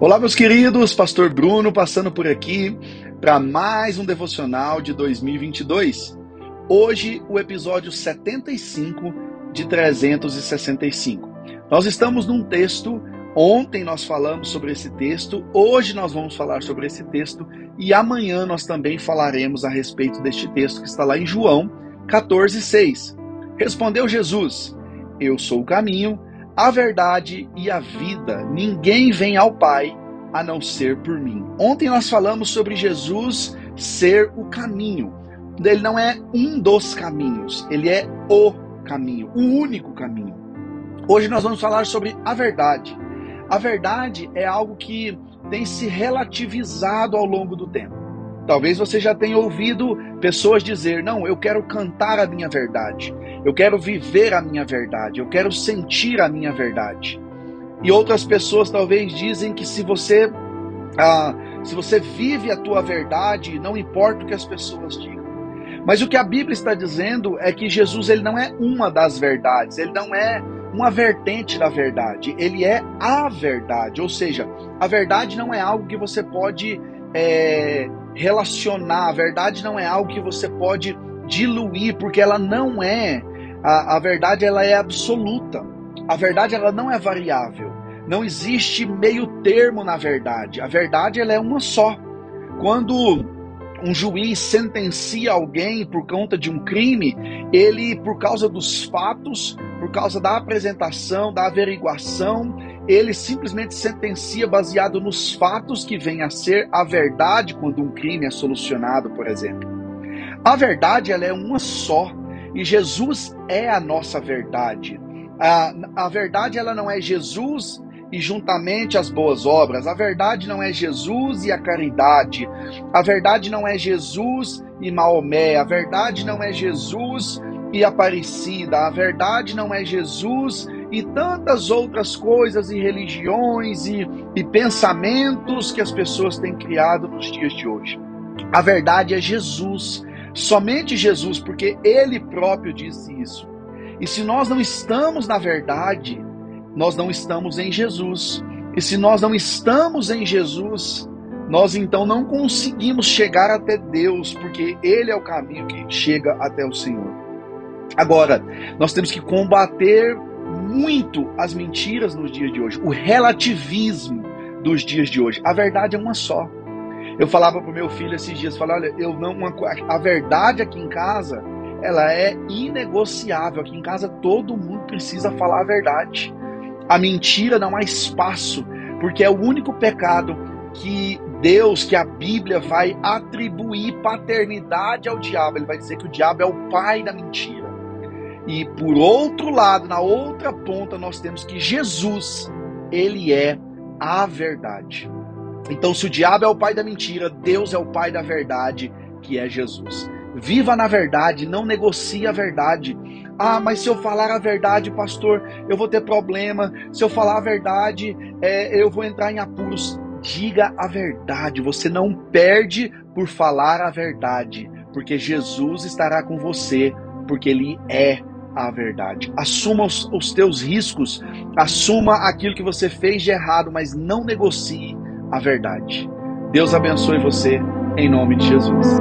Olá, meus queridos, Pastor Bruno passando por aqui para mais um devocional de 2022. Hoje, o episódio 75 de 365. Nós estamos num texto, ontem nós falamos sobre esse texto, hoje nós vamos falar sobre esse texto e amanhã nós também falaremos a respeito deste texto que está lá em João 14:6. Respondeu Jesus: Eu sou o caminho, a verdade e a vida. Ninguém vem ao Pai a não ser por mim. Ontem nós falamos sobre Jesus ser o caminho. Ele não é um dos caminhos, ele é o caminho, o único caminho. Hoje nós vamos falar sobre a verdade. A verdade é algo que tem se relativizado ao longo do tempo. Talvez você já tenha ouvido pessoas dizer: Não, eu quero cantar a minha verdade, eu quero viver a minha verdade, eu quero sentir a minha verdade. E outras pessoas talvez dizem que se você ah, se você vive a tua verdade, não importa o que as pessoas digam. Mas o que a Bíblia está dizendo é que Jesus ele não é uma das verdades, ele não é uma vertente da verdade, ele é a verdade. Ou seja, a verdade não é algo que você pode é, relacionar. A verdade não é algo que você pode diluir, porque ela não é. A, a verdade ela é absoluta. A verdade ela não é variável. Não existe meio termo na verdade. A verdade ela é uma só. Quando um juiz sentencia alguém por conta de um crime, ele, por causa dos fatos, por causa da apresentação, da averiguação, ele simplesmente sentencia baseado nos fatos que vêm a ser a verdade quando um crime é solucionado, por exemplo. A verdade ela é uma só e Jesus é a nossa verdade. A, a verdade ela não é Jesus e juntamente as boas obras. A verdade não é Jesus e a caridade. A verdade não é Jesus e Maomé. A verdade não é Jesus e Aparecida. A verdade não é Jesus e tantas outras coisas e religiões e, e pensamentos que as pessoas têm criado nos dias de hoje. A verdade é Jesus, somente Jesus, porque Ele próprio disse isso. E se nós não estamos na verdade, nós não estamos em Jesus. E se nós não estamos em Jesus, nós então não conseguimos chegar até Deus, porque Ele é o caminho que chega até o Senhor. Agora, nós temos que combater muito as mentiras nos dias de hoje, o relativismo dos dias de hoje. A verdade é uma só. Eu falava para o meu filho esses dias, falava, olha, eu não, uma, a verdade aqui em casa, ela é inegociável. Aqui em casa todo mundo precisa falar a verdade. A mentira não há espaço, porque é o único pecado que Deus, que a Bíblia vai atribuir paternidade ao diabo. Ele vai dizer que o diabo é o pai da mentira. E por outro lado, na outra ponta, nós temos que Jesus, ele é a verdade. Então, se o diabo é o pai da mentira, Deus é o pai da verdade, que é Jesus. Viva na verdade, não negocie a verdade. Ah, mas se eu falar a verdade, pastor, eu vou ter problema. Se eu falar a verdade, é, eu vou entrar em apuros. Diga a verdade. Você não perde por falar a verdade, porque Jesus estará com você, porque Ele é a verdade. Assuma os, os teus riscos, assuma aquilo que você fez de errado, mas não negocie a verdade. Deus abençoe você, em nome de Jesus.